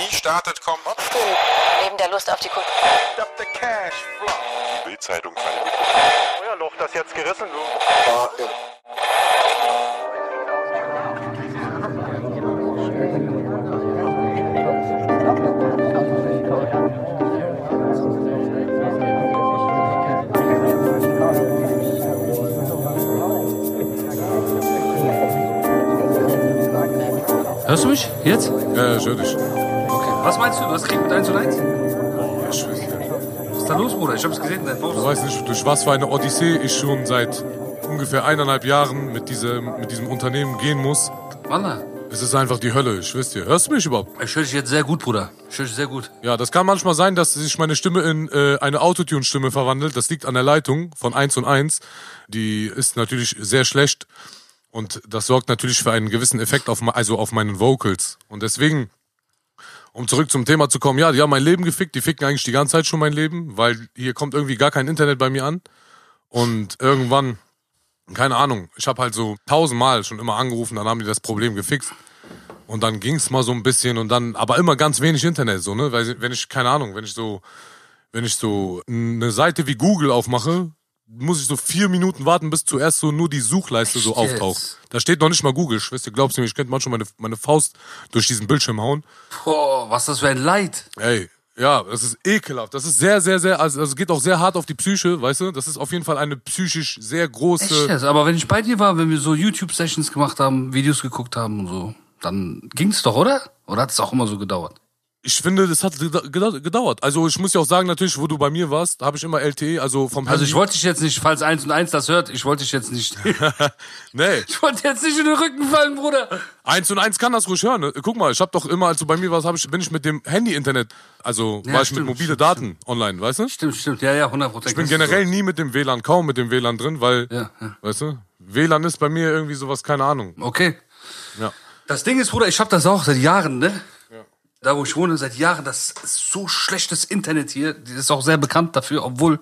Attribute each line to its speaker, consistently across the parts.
Speaker 1: Pandemie startet, kommen
Speaker 2: Still, neben der Lust auf die Kultur.
Speaker 1: Die Bildzeitung veröffentlicht.
Speaker 3: Feuerloch, das jetzt gerissen wird.
Speaker 4: Hörst du mich? Jetzt?
Speaker 5: Ja, ja, ich höre dich.
Speaker 4: Was meinst du? Du hast Krieg mit 1 und 1?
Speaker 5: Ich weiß nicht.
Speaker 4: Was ist da los, Bruder? Ich hab's gesehen, dein
Speaker 5: Du
Speaker 4: Post.
Speaker 5: weißt nicht, durch was für eine Odyssee ich schon seit ungefähr eineinhalb Jahren mit diesem, mit diesem Unternehmen gehen muss.
Speaker 4: Wallah.
Speaker 5: Es ist einfach die Hölle, ich dir. Hörst du mich überhaupt?
Speaker 4: Ich höre dich jetzt sehr gut, Bruder. Ich höre dich sehr gut.
Speaker 5: Ja, das kann manchmal sein, dass sich meine Stimme in äh, eine Autotune-Stimme verwandelt. Das liegt an der Leitung von 1 und 1. Die ist natürlich sehr schlecht und das sorgt natürlich für einen gewissen Effekt auf, also auf meinen Vocals. Und deswegen, um zurück zum Thema zu kommen, ja, die haben mein Leben gefickt. Die ficken eigentlich die ganze Zeit schon mein Leben, weil hier kommt irgendwie gar kein Internet bei mir an. Und irgendwann, keine Ahnung, ich habe halt so tausendmal schon immer angerufen, dann haben die das Problem gefixt. Und dann ging's mal so ein bisschen und dann, aber immer ganz wenig Internet, so, ne? Weil wenn ich, keine Ahnung, wenn ich so, wenn ich so eine Seite wie Google aufmache, muss ich so vier Minuten warten, bis zuerst so nur die Suchleiste so
Speaker 4: Echt
Speaker 5: auftaucht.
Speaker 4: jetzt?
Speaker 5: Da steht noch nicht mal Google. Schwester, glaubst du mir, ich könnte manchmal meine, meine Faust durch diesen Bildschirm hauen.
Speaker 4: Boah, was das für ein Leid.
Speaker 5: Ey, ja, das ist ekelhaft. Das ist sehr, sehr, sehr, also das geht auch sehr hart auf die Psyche, weißt du? Das ist auf jeden Fall eine psychisch sehr große.
Speaker 4: Echt jetzt? Aber wenn ich bei dir war, wenn wir so YouTube-Sessions gemacht haben, Videos geguckt haben und so, dann ging's doch, oder? Oder hat es auch immer so gedauert?
Speaker 5: Ich finde, das hat geda- geda- gedauert. Also ich muss ja auch sagen, natürlich, wo du bei mir warst, habe ich immer LTE, also vom
Speaker 4: Also
Speaker 5: Handy.
Speaker 4: ich wollte dich jetzt nicht, falls 1 und 1 das hört, ich wollte dich jetzt nicht.
Speaker 5: nee,
Speaker 4: ich wollte jetzt nicht in den Rücken fallen, Bruder.
Speaker 5: eins und eins kann das ruhig hören. Ne? Guck mal, ich habe doch immer, als du bei mir warst, hab ich, bin ich mit dem Handy-Internet, also
Speaker 4: Ja,
Speaker 5: war ich
Speaker 4: stimmt,
Speaker 5: mit mobile
Speaker 4: stimmt,
Speaker 5: Daten online, weißt du?
Speaker 4: Stimmt, stimmt. Ja, ja, 100 Prozent.
Speaker 5: Ich bin generell nie mit dem WLAN, kaum mit dem WLAN drin, weil,
Speaker 4: Ja, ja.
Speaker 5: weißt du, WLAN ist bei mir irgendwie sowas, keine Ahnung.
Speaker 4: Okay.
Speaker 5: Ja.
Speaker 4: Das Ding ist, Bruder, ich habe das auch seit Jahren, ne? Da, wo ich wohne, seit Jahren, das ist so schlechtes Internet hier. Die ist auch sehr bekannt dafür, obwohl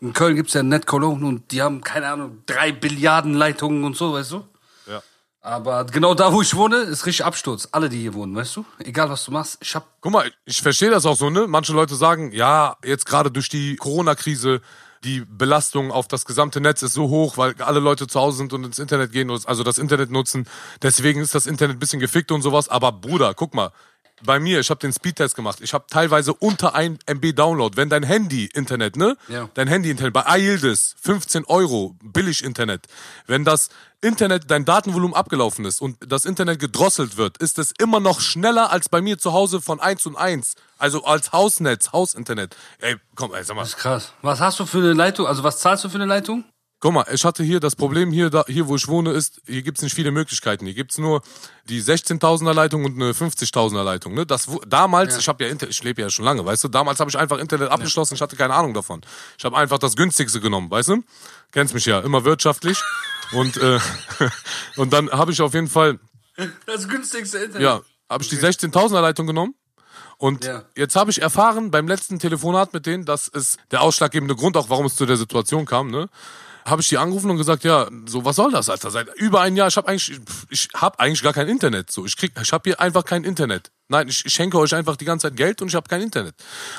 Speaker 4: in Köln gibt's ja Net Cologne und die haben, keine Ahnung, drei Billiarden Leitungen und so, weißt du?
Speaker 5: Ja.
Speaker 4: Aber genau da, wo ich wohne, ist richtig Absturz. Alle, die hier wohnen, weißt du? Egal, was du machst. Ich hab,
Speaker 5: Guck mal, ich verstehe das auch so, ne? Manche Leute sagen, ja, jetzt gerade durch die Corona-Krise, die Belastung auf das gesamte Netz ist so hoch, weil alle Leute zu Hause sind und ins Internet gehen, und also das Internet nutzen. Deswegen ist das Internet ein bisschen gefickt und sowas. Aber Bruder, guck mal, bei mir, ich habe den Speedtest gemacht. Ich habe teilweise unter 1 MB Download. Wenn dein Handy-Internet, ne?
Speaker 4: Ja.
Speaker 5: Dein Handy-Internet bei iYildiz, 15 Euro, billig Internet. Wenn das Internet, dein Datenvolumen abgelaufen ist und das Internet gedrosselt wird, ist es immer noch schneller als bei mir zu Hause von 1 und 1. Also als Hausnetz, Hausinternet. Ey, komm, ey, sag mal.
Speaker 4: das ist krass. Was hast du für eine Leitung? Also, was zahlst du für eine Leitung?
Speaker 5: Guck mal, ich hatte hier das Problem hier, da, hier wo ich wohne, ist, hier gibt's nicht viele Möglichkeiten. Hier gibt's nur die 16.000er Leitung und eine 50.000er Leitung. Ne? Das, wo- damals, ich habe ja Inter ich lebe ja schon lange, weißt du, damals habe ich einfach Internet abgeschlossen, ich hatte keine Ahnung davon. Ich habe einfach das günstigste genommen, weißt du? Kennst mich ja, immer wirtschaftlich. und, äh, und dann habe ich auf jeden Fall,
Speaker 4: Das günstigste Internet.
Speaker 5: ja, habe ich die 16.000er Leitung genommen. Und
Speaker 4: Ja.
Speaker 5: jetzt habe ich erfahren beim letzten Telefonat mit denen, dass es der ausschlaggebende Grund auch, warum es zu der Situation kam, ne? Habe ich die angerufen und gesagt, ja, so was soll das, Alter? Seit über ein Jahr, ich habe eigentlich, ich habe eigentlich gar kein Internet. So, ich krieg, ich habe hier einfach kein Internet. Nein, ich, ich schenke euch einfach die ganze Zeit Geld und ich habe kein Internet.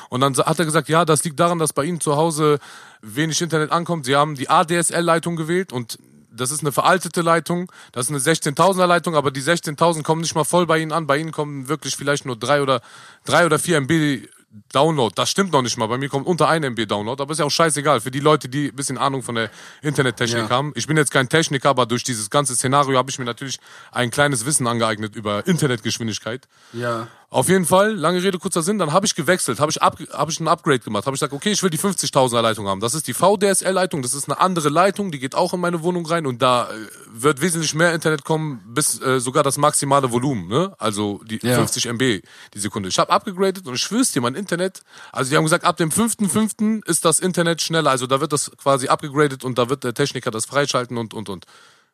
Speaker 5: Und dann hat er gesagt, ja, das liegt daran, dass bei Ihnen zu Hause wenig Internet ankommt. Sie haben die ADSL-Leitung gewählt und das ist eine veraltete Leitung, das ist eine 16.000er Leitung, aber die 16.000 kommen nicht mal voll bei Ihnen an. Bei Ihnen kommen wirklich vielleicht nur drei oder drei oder vier MB Download. Das stimmt noch nicht mal. Bei mir kommt unter 1 MB Download, aber ist ja auch scheißegal. Für die Leute, die ein bisschen Ahnung von der Internettechnik
Speaker 4: Ja.
Speaker 5: haben. Ich bin jetzt kein Techniker, aber durch dieses ganze Szenario habe ich mir natürlich ein kleines Wissen angeeignet über Internetgeschwindigkeit.
Speaker 4: Ja.
Speaker 5: Auf jeden Fall, lange Rede, kurzer Sinn, dann habe ich gewechselt, habe ich, ab, hab ich ein Upgrade gemacht, habe ich gesagt, okay, ich will die 50.000er Leitung haben. Das ist die VDSL-Leitung, das ist eine andere Leitung, die geht auch in meine Wohnung rein und da äh, wird wesentlich mehr Internet kommen, bis äh, sogar das maximale Volumen, ne? Also die
Speaker 4: Ja.
Speaker 5: 50 MB die Sekunde. Ich habe abgegradet und ich schwör's dir, mein Internet, also die haben gesagt, ab dem 5.5. ist das Internet schneller, also da wird das quasi abgegradet und da wird der Techniker das freischalten und, und, und.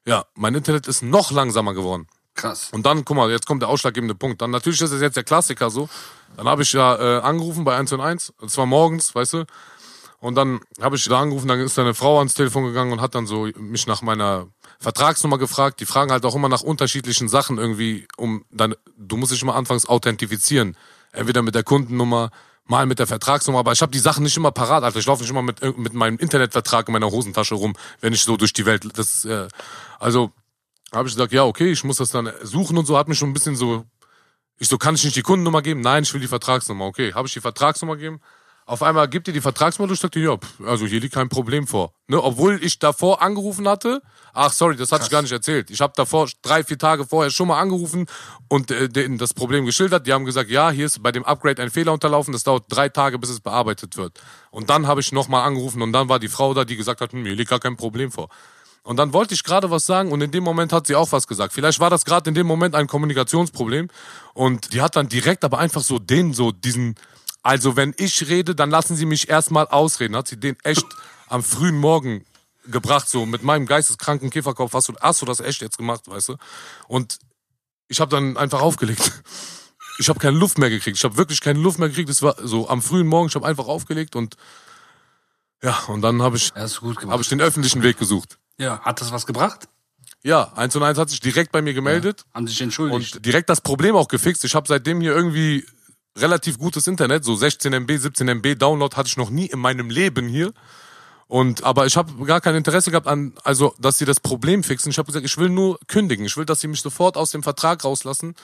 Speaker 5: Ja, mein Internet ist noch langsamer geworden.
Speaker 4: Krass.
Speaker 5: Und dann, guck mal, jetzt kommt der ausschlaggebende Punkt. Dann natürlich ist es jetzt der Klassiker so. Dann habe ich ja äh, angerufen bei 1 und 1, und zwar morgens, weißt du. Und dann habe ich da angerufen, dann ist eine Frau ans Telefon gegangen und hat dann so mich nach meiner Vertragsnummer gefragt. Die fragen halt auch immer nach unterschiedlichen Sachen irgendwie, um dann, du musst dich immer anfangs authentifizieren. Entweder mit der Kundennummer, mal mit der Vertragsnummer, aber ich habe die Sachen nicht immer parat, Alter. Ich laufe nicht immer mit, mit meinem Internetvertrag in meiner Hosentasche rum, wenn ich so durch die Welt. Das, äh, also habe ich gesagt, ja, okay, ich muss das dann suchen und so, hat mich schon ein bisschen so. Ich so, kann ich nicht die Kundennummer geben? Nein, ich will die Vertragsnummer. Okay, habe ich die Vertragsnummer gegeben? Auf einmal gibt ihr die Vertragsnummer, ich dachte, ja, pff, also hier liegt kein Problem vor. Ne? Obwohl ich davor angerufen hatte, ach sorry, das hatte ich gar nicht erzählt. Ich habe davor drei, vier Tage vorher schon mal angerufen und äh, denen das Problem geschildert. Die haben gesagt, ja, hier ist bei dem Upgrade ein Fehler unterlaufen, das dauert drei Tage, bis es bearbeitet wird. Und dann habe ich nochmal angerufen und dann war die Frau da, die gesagt hat, hm, hier liegt gar kein Problem vor. Und dann wollte ich gerade was sagen und in dem Moment hat sie auch was gesagt. Vielleicht war das gerade in dem Moment ein Kommunikationsproblem und die hat dann direkt aber einfach so den, so diesen, also wenn ich rede, dann lassen Sie mich erstmal ausreden. Hat sie den echt am frühen Morgen gebracht, so mit meinem geisteskranken Käferkopf. Hast du, hast du das echt jetzt gemacht, weißt du? Und ich habe dann einfach aufgelegt. Ich habe keine Luft mehr gekriegt. Ich habe wirklich keine Luft mehr gekriegt. Es war so am frühen Morgen. Ich habe einfach aufgelegt und ja, und dann habe ich,
Speaker 4: Hast du gut gemacht.
Speaker 5: hab ich den öffentlichen Weg gesucht.
Speaker 4: Ja, hat das was gebracht?
Speaker 5: Ja, 1 und 1 hat sich direkt bei mir gemeldet
Speaker 4: Haben sich entschuldigt.
Speaker 5: und direkt das Problem auch gefixt. Ich habe seitdem hier irgendwie relativ gutes Internet, so 16 MB, 17 MB Download hatte ich noch nie in meinem Leben hier. Und aber ich habe gar kein Interesse gehabt an, also dass sie das Problem fixen. Ich habe gesagt, ich will nur kündigen. Ich will, dass sie mich sofort aus dem Vertrag rauslassen,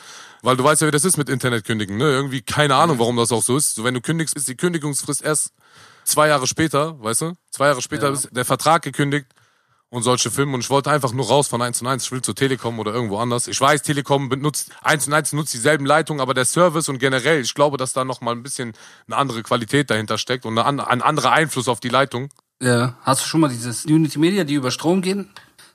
Speaker 5: weil du weißt ja, wie das ist mit Internet kündigen. Ne? Irgendwie keine Ahnung, warum das auch so ist. So, wenn du kündigst, ist die Kündigungsfrist erst zwei Jahre später, weißt du? Zwei Jahre später
Speaker 4: Ja.
Speaker 5: ist der Vertrag gekündigt und solche Filme. Und ich wollte einfach nur raus von 1 und 1. Ich will zur Telekom oder irgendwo anders. Ich weiß, Telekom benutzt, 1 und 1 nutzt dieselben Leitungen, aber der Service und generell, ich glaube, dass da noch mal ein bisschen eine andere Qualität dahinter steckt und ein anderer Einfluss auf die Leitung.
Speaker 4: ja. Hast du schon mal dieses Unity Media, die über Strom gehen?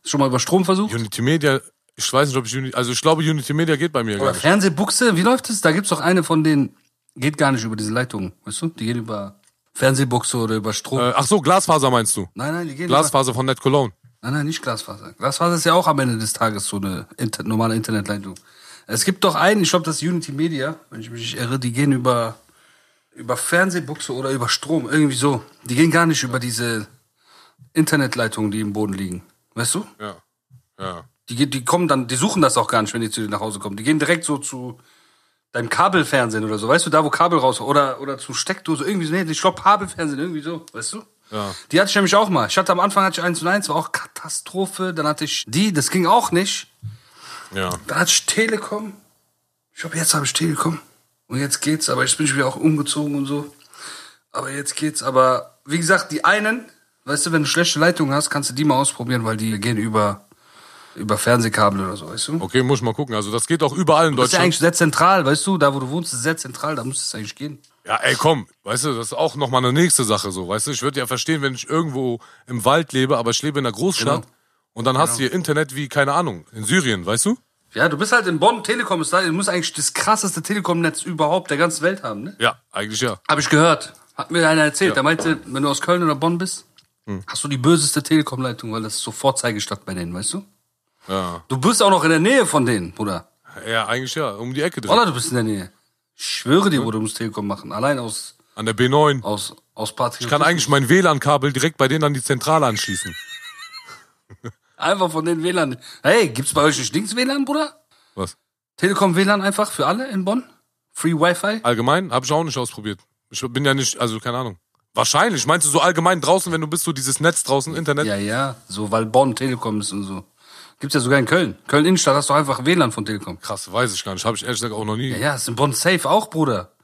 Speaker 4: Schon mal über Strom versucht?
Speaker 5: Unity Media, ich weiß nicht, ob ich Unity, also ich glaube, Unity Media geht bei mir gar
Speaker 4: Oder
Speaker 5: nicht.
Speaker 4: Fernsehbuchse, wie läuft es? Da gibt's doch eine von denen, geht gar nicht über diese Leitung, weißt du? Die gehen über Fernsehbuchse oder über Strom.
Speaker 5: Äh, ach so, Glasfaser meinst du?
Speaker 4: nein, nein, die gehen über,
Speaker 5: Glasfaser von Net Cologne.
Speaker 4: Nein, nein, nicht Glasfaser. Glasfaser ist ja auch am Ende des Tages so eine inter normale Internetleitung. Es gibt doch einen, ich glaube, das ist Unity Media, wenn ich mich nicht irre, die gehen über, über Fernsehbuchse oder über Strom, irgendwie so. Die gehen gar nicht über diese Internetleitungen, die im Boden liegen. Weißt du?
Speaker 5: Ja. Ja.
Speaker 4: Die, die kommen dann, die suchen das auch gar nicht, wenn die zu dir nach Hause kommen. Die gehen direkt so zu deinem Kabelfernsehen oder so, weißt du, da wo Kabel raus oder oder zu Steckdose irgendwie so, nee, ich glaube Kabelfernsehen irgendwie so, weißt du?
Speaker 5: Ja.
Speaker 4: Die hatte ich nämlich auch mal. Ich hatte am Anfang hatte ich 1 und 1, war auch Katastrophe. Dann hatte ich die, das ging auch nicht.
Speaker 5: Ja.
Speaker 4: Dann hatte ich Telekom. Ich glaube, jetzt habe ich Telekom. Und jetzt geht's, aber jetzt bin ich wieder auch umgezogen und so. Aber jetzt geht's. Aber wie gesagt, die einen, weißt du, wenn du schlechte Leitungen hast, kannst du die mal ausprobieren, weil die gehen über, über Fernsehkabel oder so, weißt du?
Speaker 5: Okay, muss ich mal gucken. Also das geht auch überall in
Speaker 4: Das ist ja
Speaker 5: Deutschland.
Speaker 4: eigentlich sehr zentral, weißt du? Da, wo du wohnst, ist sehr zentral, da muss es eigentlich gehen.
Speaker 5: Ja, ey, komm, weißt du, das ist auch nochmal eine nächste Sache so, weißt du, ich würde ja verstehen, wenn ich irgendwo im Wald lebe, aber ich lebe in einer Großstadt
Speaker 4: Genau.
Speaker 5: und dann hast du hier Internet wie, keine Ahnung, in Syrien, weißt du?
Speaker 4: Ja, du bist halt in Bonn, Telekom ist da, du musst eigentlich das krasseste Telekom-Netz überhaupt der ganzen Welt haben, ne?
Speaker 5: Ja, eigentlich ja.
Speaker 4: Habe ich gehört. Hat mir einer erzählt.
Speaker 5: Ja.
Speaker 4: Der meinte, wenn du aus Köln oder Bonn bist, hast du die böseste Telekom-Leitung, weil das ist so Vorzeigestadt bei denen, weißt du?
Speaker 5: Ja,
Speaker 4: Du bist auch noch in der Nähe von denen, Bruder.
Speaker 5: ja eigentlich ja, um die Ecke drin.
Speaker 4: Oder du bist in der Nähe. Ich schwöre dir, Bruder, du musst Telekom machen. Allein aus,
Speaker 5: An der B9.
Speaker 4: aus, aus Patriotismus.
Speaker 5: Ich kann eigentlich mein WLAN-Kabel direkt bei denen an die Zentrale anschließen.
Speaker 4: Einfach von den WLAN. Hey, gibt's bei euch nicht Dings WLAN, Bruder?
Speaker 5: Was?
Speaker 4: Telekom WLAN einfach für alle in Bonn? Free Wi-Fi?
Speaker 5: Allgemein habe ich auch nicht ausprobiert. Ich bin ja nicht, also keine Ahnung. Wahrscheinlich. Meinst du so allgemein draußen, wenn du bist, so dieses Netz draußen, Internet?
Speaker 4: Ja, ja. So, weil Bonn Telekom ist und so. Gibt's ja sogar in Köln. Köln Innenstadt hast du einfach WLAN von Telekom.
Speaker 5: Krass, weiß ich gar nicht. Habe ich ehrlich gesagt auch noch nie.
Speaker 4: Ja, ja, ist in Bonn safe auch, Bruder.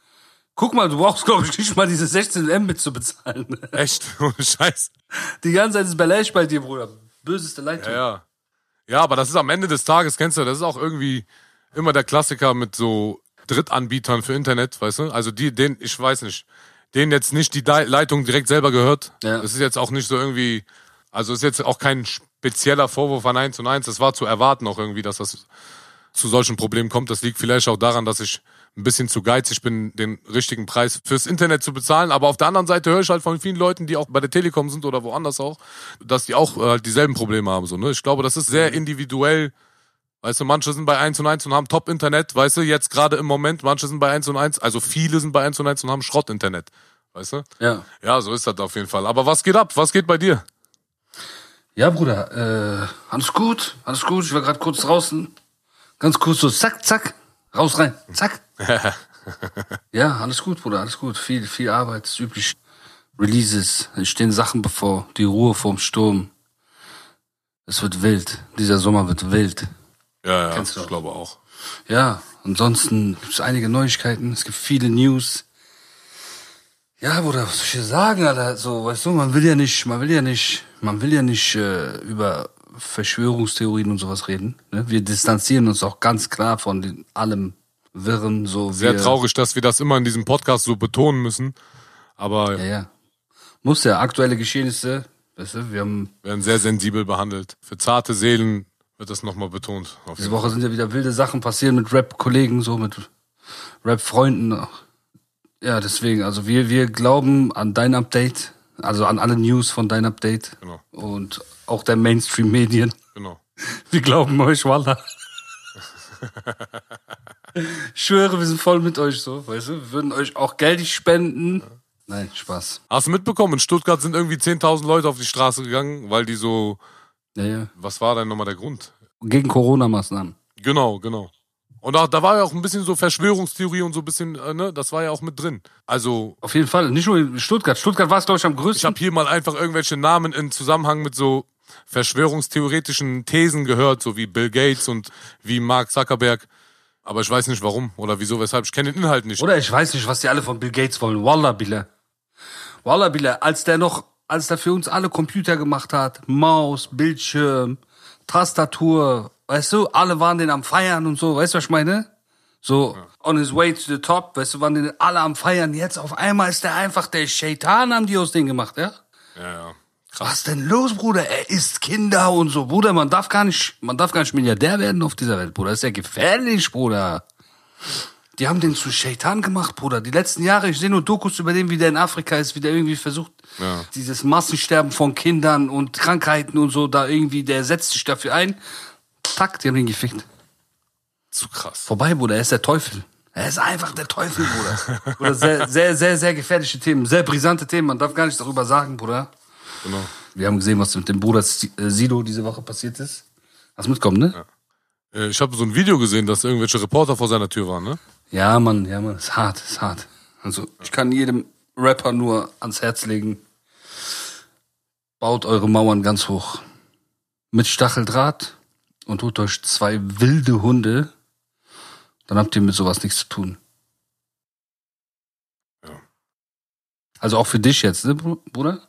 Speaker 4: Guck mal, du brauchst, glaube ich, nicht mal diese 16 Mbit zu bezahlen.
Speaker 5: Echt? Ohne Scheiß.
Speaker 4: Die ganze Zeit ist Belash bei dir, Bruder. Böseste Leitung.
Speaker 5: Ja, ja. Ja, aber das ist am Ende des Tages, kennst du, das ist auch irgendwie immer der Klassiker mit so Drittanbietern für Internet, weißt du? Also die, den, ich weiß nicht, denen jetzt nicht die Leitung direkt selber gehört.
Speaker 4: Ja.
Speaker 5: Das ist jetzt auch nicht so irgendwie, also ist jetzt auch kein spezieller Vorwurf an 1 und 1. Das war zu erwarten auch irgendwie, dass das zu solchen Problemen kommt. Das liegt vielleicht auch daran, dass ich ein bisschen zu geizig bin, den richtigen Preis fürs Internet zu bezahlen. Aber auf der anderen Seite höre ich halt von vielen Leuten, die auch bei der Telekom sind oder woanders auch, dass die auch äh, halt dieselben Probleme haben. So, ne? Ich glaube, das ist sehr individuell. Weißt du, manche sind bei 1 und 1 und haben Top-Internet, weißt du, jetzt gerade im Moment, manche sind bei 1 und 1, also viele sind bei 1 und 1 und haben Schrott-Internet. Weißt du?
Speaker 4: Ja.
Speaker 5: Ja, so ist das auf jeden Fall. Aber was geht ab? Was geht bei dir?
Speaker 4: Ja, Bruder, äh, alles gut, alles gut. Ich war gerade kurz draußen. Ganz kurz so, zack, zack, raus rein, zack. Ja, alles gut, Bruder, alles gut. Viel, viel Arbeit, ist üblich. Releases, es stehen Sachen bevor, die Ruhe vorm Sturm. Es wird wild. Dieser Sommer wird wild.
Speaker 5: Ja, ja,
Speaker 4: Kennst du
Speaker 5: ich
Speaker 4: auch.
Speaker 5: glaube auch.
Speaker 4: Ja, ansonsten gibt es einige Neuigkeiten, es gibt viele News. Ja, Bruder, was soll ich dir sagen, Alter? So, weißt du, man will ja nicht, man will ja nicht, man will ja nicht äh, über Verschwörungstheorien und sowas reden. Ne? Wir distanzieren uns auch ganz klar von den, allem Wirren, so
Speaker 5: Sehr
Speaker 4: wir,
Speaker 5: traurig, dass wir das immer in diesem Podcast so betonen müssen. Aber
Speaker 4: Ja, ja. Muss ja, aktuelle Geschehnisse, weißt du, wir haben,
Speaker 5: werden sehr sensibel behandelt. Für zarte Seelen wird das nochmal betont.
Speaker 4: Diese Woche sind ja wieder wilde Sachen passiert mit Rap-Kollegen, so mit Rap-Freunden. Ja, deswegen, also wir, wir glauben an dein Update, also an alle News von dein Update
Speaker 5: Genau.
Speaker 4: und auch der Mainstream-Medien.
Speaker 5: Genau.
Speaker 4: Wir glauben euch, Wallah. Ich schwöre, wir sind voll mit euch so, weißt du? Wir würden euch auch Geld spenden. Nein, Spaß.
Speaker 5: Hast du mitbekommen, in Stuttgart sind irgendwie 10.000 Leute auf die Straße gegangen, weil die so,
Speaker 4: Ja, ja.
Speaker 5: was war denn nochmal der Grund?
Speaker 4: Gegen Corona-Maßnahmen.
Speaker 5: Genau, genau. Und da, da war ja auch ein bisschen so Verschwörungstheorie und so ein bisschen, äh, ne, das war ja auch mit drin. Also,
Speaker 4: Auf jeden Fall. Nicht nur in Stuttgart. Stuttgart war es, glaube ich, am
Speaker 5: ich
Speaker 4: größten.
Speaker 5: habe hier mal einfach irgendwelche Namen in Zusammenhang mit so verschwörungstheoretischen Thesen gehört, so wie Bill Gates und wie Mark Zuckerberg. Aber ich weiß nicht warum oder wieso, weshalb. Ich kenne den Inhalt nicht.
Speaker 4: Oder ich weiß nicht, was die alle von Bill Gates wollen. Wallah, Billah. Wallah, Billah. Als der noch, als der für uns alle Computer gemacht hat, Maus, Bildschirm, Tastatur, weißt du, alle waren den am Feiern und so, weißt du, was ich meine? So, on his way to the top, weißt du, waren den alle am Feiern. Jetzt auf einmal ist der einfach der Shaitan, haben die aus dem gemacht, ja?
Speaker 5: Ja, ja.
Speaker 4: Was denn los, Bruder? Er isst Kinder und so. Bruder, man darf gar nicht, man darf gar nicht Milliardär werden auf dieser Welt, Bruder. Das ist ja gefährlich, Bruder. Die haben den zu Shaitan gemacht, Bruder. Die letzten Jahre, ich sehe nur Dokus über den, wie der in Afrika ist, wie der irgendwie versucht,
Speaker 5: Ja.
Speaker 4: dieses Massensterben von Kindern und Krankheiten und so, da irgendwie, der setzt sich dafür ein. Tack, die haben ihn gefickt.
Speaker 5: Zu krass.
Speaker 4: Vorbei, Bruder, er ist der Teufel. Er ist einfach der Teufel, Bruder. Bruder, sehr, sehr, sehr, sehr gefährliche Themen, sehr brisante Themen. Man darf gar nichts darüber sagen, Bruder.
Speaker 5: Genau.
Speaker 4: Wir haben gesehen, was mit dem Bruder äh, Sido diese Woche passiert ist. Hast du mitkommen, ne?
Speaker 5: Äh, Ich habe so ein Video gesehen, dass irgendwelche Reporter vor seiner Tür waren, ne?
Speaker 4: Ja, Mann, ja, Mann, ist hart, ist hart. Also, ich kann jedem Rapper nur ans Herz legen. Baut eure Mauern ganz hoch. Mit Stacheldraht und holt euch zwei wilde Hunde. Dann habt ihr mit sowas nichts zu tun.
Speaker 5: Ja.
Speaker 4: Also auch für dich jetzt, ne, Bru- Bruder?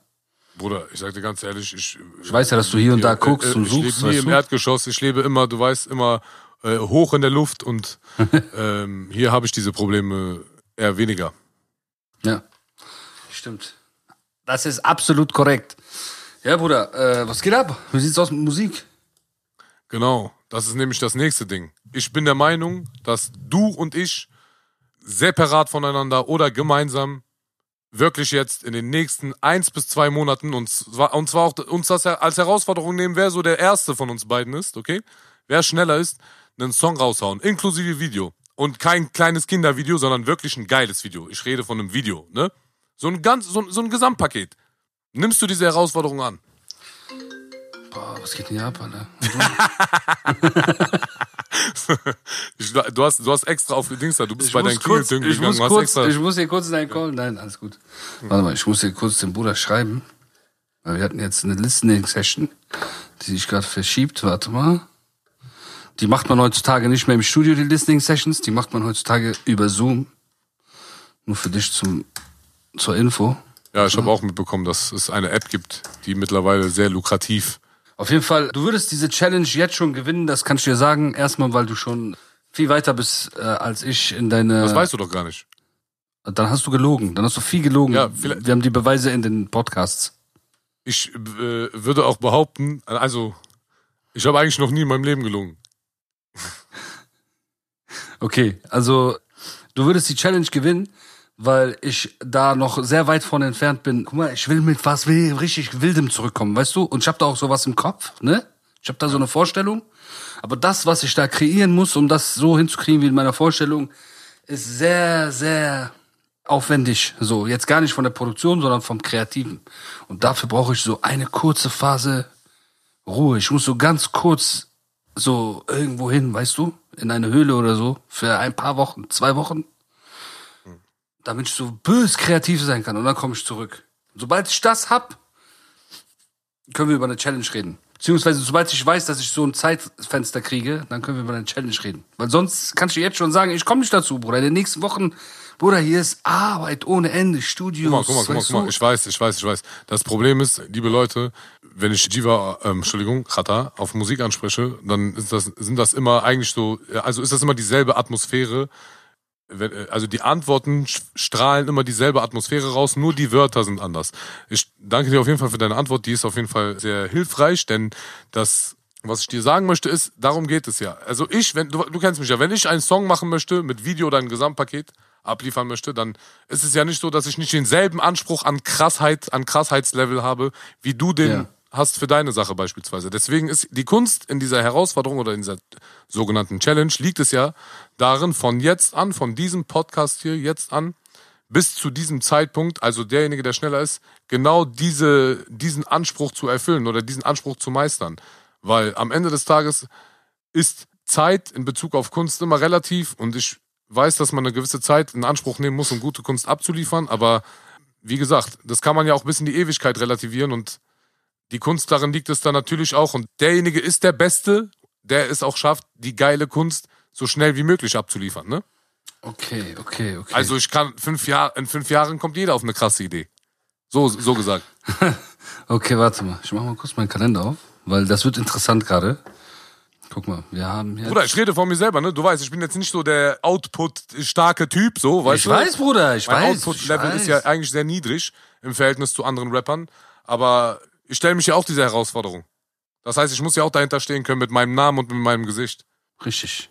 Speaker 5: Bruder, ich sag dir ganz ehrlich, ich.
Speaker 4: Ich weiß ja, dass du hier und da guckst und
Speaker 5: ich
Speaker 4: suchst,
Speaker 5: lebe nie im
Speaker 4: du?
Speaker 5: Erdgeschoss, ich lebe immer, du weißt, immer äh, hoch in der Luft und ähm, hier habe ich diese Probleme eher weniger.
Speaker 4: Ja. Stimmt. Das ist absolut korrekt. Ja, Bruder, äh, was geht ab? Wie sieht's aus mit Musik?
Speaker 5: Genau, das ist nämlich das nächste Ding. Ich bin der Meinung, dass du und ich separat voneinander oder gemeinsam wirklich jetzt in den nächsten eins bis zwei Monaten zwar, und zwar auch uns das als Herausforderung nehmen, wer so der erste von uns beiden ist, okay? Wer schneller ist, einen Song raushauen, inklusive Video. Und kein kleines Kindervideo, sondern wirklich ein geiles Video. Ich rede von einem Video, ne? So ein ganz, so, so ein Gesamtpaket. Nimmst du diese Herausforderung an?
Speaker 4: Boah, was geht hier ab, Alter?
Speaker 5: Ich, du, hast, du hast extra auf die Dings da, du bist bei deinen Klingeltönen
Speaker 4: ich,
Speaker 5: gegangen,
Speaker 4: muss kurz,
Speaker 5: extra.
Speaker 4: ich muss hier kurz in deinen Call. Nein, alles gut. Warte mal, ich muss hier kurz dem Bruder schreiben. Weil wir hatten jetzt eine Listening-Session, die sich gerade verschiebt. Warte mal. Die macht man heutzutage nicht mehr im Studio, die Listening-Sessions. Die macht man heutzutage über Zoom. Nur für dich zum, zur Info.
Speaker 5: Ja, ich habe auch mitbekommen, dass es eine App gibt, die mittlerweile sehr lukrativ.
Speaker 4: Auf jeden Fall, du würdest diese Challenge jetzt schon gewinnen, das kann ich dir sagen. Erstmal, weil du schon viel weiter bist äh, als ich in deine.
Speaker 5: Das weißt du doch gar nicht.
Speaker 4: Dann hast du gelogen. Dann hast du viel gelogen.
Speaker 5: Ja, vielleicht-
Speaker 4: Wir haben die Beweise in den Podcasts.
Speaker 5: Ich äh, würde auch behaupten, also ich habe eigentlich noch nie in meinem Leben gelogen.
Speaker 4: Okay, also du würdest die Challenge gewinnen, weil ich da noch sehr weit von entfernt bin. Guck mal, ich will mit was will richtig Wildem zurückkommen, weißt du? Und ich habe da auch sowas im Kopf, ne? Ich habe da so eine Vorstellung. Aber das, was ich da kreieren muss, um das so hinzukriegen wie in meiner Vorstellung, ist sehr, sehr aufwendig. So, jetzt gar nicht von der Produktion, sondern vom Kreativen. Und dafür brauche ich so eine kurze Phase Ruhe. Ich muss so ganz kurz so irgendwo hin, weißt du? In eine Höhle oder so. Für ein paar Wochen, zwei Wochen. Damit ich so bös kreativ sein kann und dann komme ich zurück. Sobald ich das hab, können wir über eine Challenge reden. Beziehungsweise sobald ich weiß, dass ich so ein Zeitfenster kriege, dann können wir über eine Challenge reden. Weil sonst kannst du jetzt schon sagen, ich komme nicht dazu, Bruder. In den nächsten Wochen, Bruder, hier ist Arbeit ohne Ende, Studios.
Speaker 5: Guck mal, guck mal, guck mal, guck mal. Ich weiß, ich weiß, ich weiß. Das Problem ist, liebe Leute, wenn ich Jiva, ähm, Entschuldigung, Chata, auf Musik anspreche, dann ist das, sind das immer eigentlich so, also ist das immer dieselbe Atmosphäre. Äh, also die Antworten strahlen immer dieselbe Atmosphäre raus, nur die Wörter sind anders. Ich danke dir auf jeden Fall für deine Antwort, die ist auf jeden Fall sehr hilfreich, denn das, was ich dir sagen möchte, ist, darum geht es ja. Also ich, wenn du, du kennst mich ja, wenn ich einen Song machen möchte mit Video oder ein Gesamtpaket abliefern möchte, dann ist es ja nicht so, dass ich nicht denselben Anspruch an Krassheit, an Krassheitslevel habe, wie du den
Speaker 4: Ja.
Speaker 5: Hast für deine Sache beispielsweise. Deswegen ist die Kunst in dieser Herausforderung oder in dieser sogenannten Challenge liegt es ja darin, von jetzt an, von diesem Podcast hier jetzt an, bis zu diesem Zeitpunkt, also derjenige, der schneller ist, genau diese, diesen Anspruch zu erfüllen oder diesen Anspruch zu meistern. Weil am Ende des Tages ist Zeit in Bezug auf Kunst immer relativ und ich weiß, dass man eine gewisse Zeit in Anspruch nehmen muss, um gute Kunst abzuliefern, aber wie gesagt, das kann man ja auch bis in die Ewigkeit relativieren und die Kunst darin liegt es dann natürlich auch. Und derjenige ist der Beste, der es auch schafft, die geile Kunst so schnell wie möglich abzuliefern. Ne?
Speaker 4: Okay, okay, okay.
Speaker 5: Also ich kann fünf Jahr, in fünf Jahren kommt jeder auf eine krasse Idee. So, so gesagt.
Speaker 4: Okay, warte mal. Ich mach mal kurz meinen Kalender auf, weil das wird interessant gerade. Guck mal, wir haben hier.
Speaker 5: Bruder, ich rede von mir selber, ne? Du weißt, ich bin jetzt nicht so der Output-starke Typ, so, weißt
Speaker 4: ich
Speaker 5: du?
Speaker 4: weiß, Bruder, ich
Speaker 5: mein
Speaker 4: weiß.
Speaker 5: Output-Level
Speaker 4: ich
Speaker 5: ist ja eigentlich sehr niedrig im Verhältnis zu anderen Rappern. Aber ich stelle mich ja auch dieser Herausforderung. Das heißt, ich muss ja auch dahinter stehen können mit meinem Namen und mit meinem Gesicht.
Speaker 4: Richtig.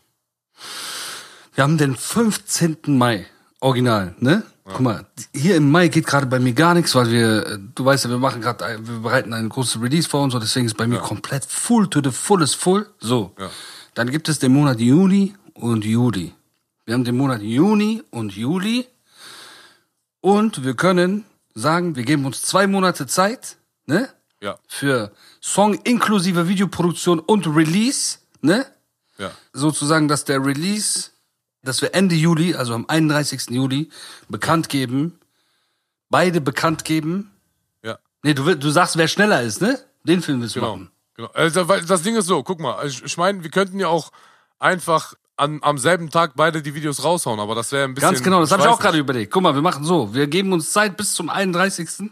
Speaker 4: Wir haben den 15. Mai. Original, ne? Guck mal, hier im Mai geht gerade bei mir gar nichts, weil wir, äh, du weißt ja, wir machen gerade, wir bereiten ein großes Release vor und so, deswegen ist bei mir komplett full to the fullest full. So.
Speaker 5: Ja.
Speaker 4: Dann gibt es den Monat Juni und Juli. Wir haben den Monat Juni und Juli und wir können sagen, wir geben uns zwei Monate Zeit, ne?
Speaker 5: Ja,
Speaker 4: Für Song inklusive Videoproduktion und Release, ne?
Speaker 5: ja.
Speaker 4: sozusagen, dass der Release, dass wir Ende Juli, also am 31. Juli, bekannt geben, beide bekannt geben.
Speaker 5: Ja.
Speaker 4: Nee, du, du sagst, wer schneller ist, ne? Den Film willst du
Speaker 5: Genau.
Speaker 4: machen.
Speaker 5: genau. Also, das Ding ist so, guck mal, ich, meine, wir könnten ja auch einfach an, am selben Tag beide die Videos raushauen, aber das wäre ein bisschen.
Speaker 4: Ganz genau, das habe ich auch gerade überlegt. Guck mal, wir machen so, wir geben uns Zeit bis zum 31.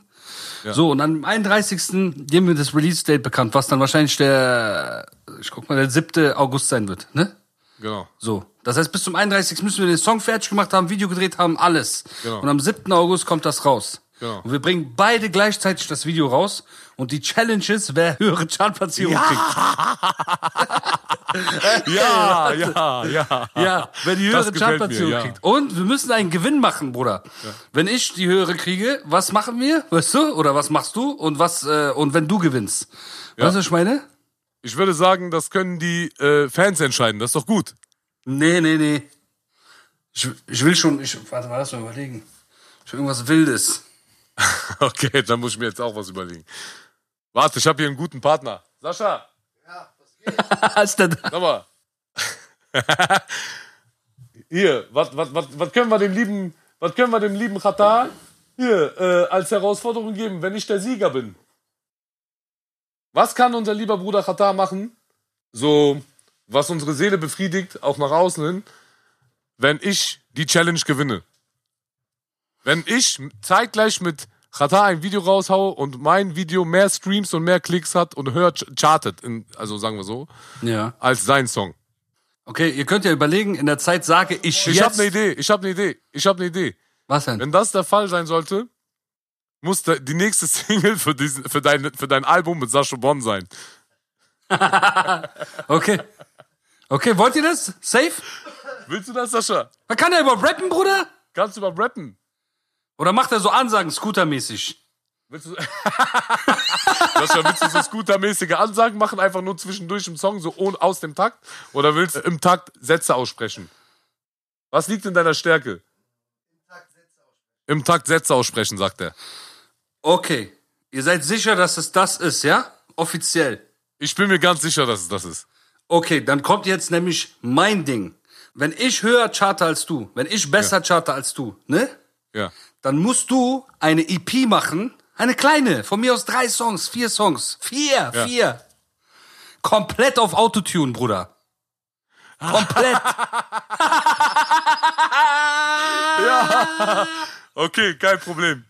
Speaker 4: So, und am 31. geben wir das Release-Date bekannt, was dann wahrscheinlich der, ich guck mal, der 7. August sein wird, ne?
Speaker 5: Genau.
Speaker 4: So. Das heißt, bis zum 31. müssen wir den Song fertig gemacht haben, Video gedreht haben, alles.
Speaker 5: Genau.
Speaker 4: Und am 7. August kommt das raus.
Speaker 5: Genau.
Speaker 4: Und wir bringen beide gleichzeitig das Video raus. Und die Challenge ist, wer höhere Chartplatzierung kriegt.
Speaker 5: Ja, ja, ja.
Speaker 4: Ja, wer die höhere Chartplatzierung
Speaker 5: ja.
Speaker 4: kriegt. Und wir müssen einen Gewinn machen, Bruder. Wenn ich die höhere kriege, was machen wir? Weißt du? Oder was machst du? Und was, äh, und wenn du gewinnst. Weißt du, was ich meine?
Speaker 5: Ich würde sagen, das können die äh, Fans entscheiden. Das ist doch gut.
Speaker 4: Nee, nee, nee. Ich, ich will schon, ich, warte mal, lass mal überlegen. Ich will irgendwas Wildes.
Speaker 5: Okay, dann muss ich mir jetzt auch was überlegen. Warte, ich habe hier einen guten Partner. Sascha,
Speaker 4: Ist der da?
Speaker 5: sag mal. hier, was, was können wir dem lieben, was können wir dem lieben Katar hier äh, als Herausforderung geben, wenn ich der Sieger bin? Was kann unser lieber Bruder Katar machen, so was unsere Seele befriedigt, auch nach außen hin, wenn ich die Challenge gewinne? Wenn ich zeitgleich mit Katar ein Video raushaue und mein Video mehr Streams und mehr Klicks hat und hört, chartet, in, also sagen wir so,
Speaker 4: Ja.
Speaker 5: als sein Song.
Speaker 4: Okay, ihr könnt ja überlegen, in der Zeit sage ich,
Speaker 5: Ich
Speaker 4: jetzt.
Speaker 5: habe eine Idee, ich habe eine Idee, ich habe eine Idee.
Speaker 4: Was denn?
Speaker 5: Wenn das der Fall sein sollte, muss die nächste Single für, diesen, für, dein, für dein Album mit Sascha Bonn sein.
Speaker 4: Okay. Okay, wollt ihr das? Safe?
Speaker 5: Willst du das, Sascha?
Speaker 4: Man kann er überhaupt rappen, Bruder?
Speaker 5: Kannst du über rappen?
Speaker 4: Oder macht er so Ansagen, Scooter-mäßig?
Speaker 5: Willst du, willst du so scootermäßige Ansagen machen, einfach nur zwischendurch im Song, so ohne, aus dem Takt? Oder willst du im Takt Sätze aussprechen? Was liegt in deiner Stärke? Im Takt Sätze aussprechen, sagt er.
Speaker 4: Okay. Ihr seid sicher, dass es das ist, ja? Offiziell.
Speaker 5: Ich bin mir ganz sicher, dass es das ist.
Speaker 4: Okay, dann kommt jetzt nämlich mein Ding. Wenn ich höher charter als du, wenn ich besser charter als du, ne?
Speaker 5: Ja.
Speaker 4: Dann musst du eine EP machen, eine kleine, von mir aus drei Songs, vier Songs, vier,
Speaker 5: Ja.
Speaker 4: vier. Komplett auf Autotune, Bruder. Komplett.
Speaker 5: Okay, kein Problem.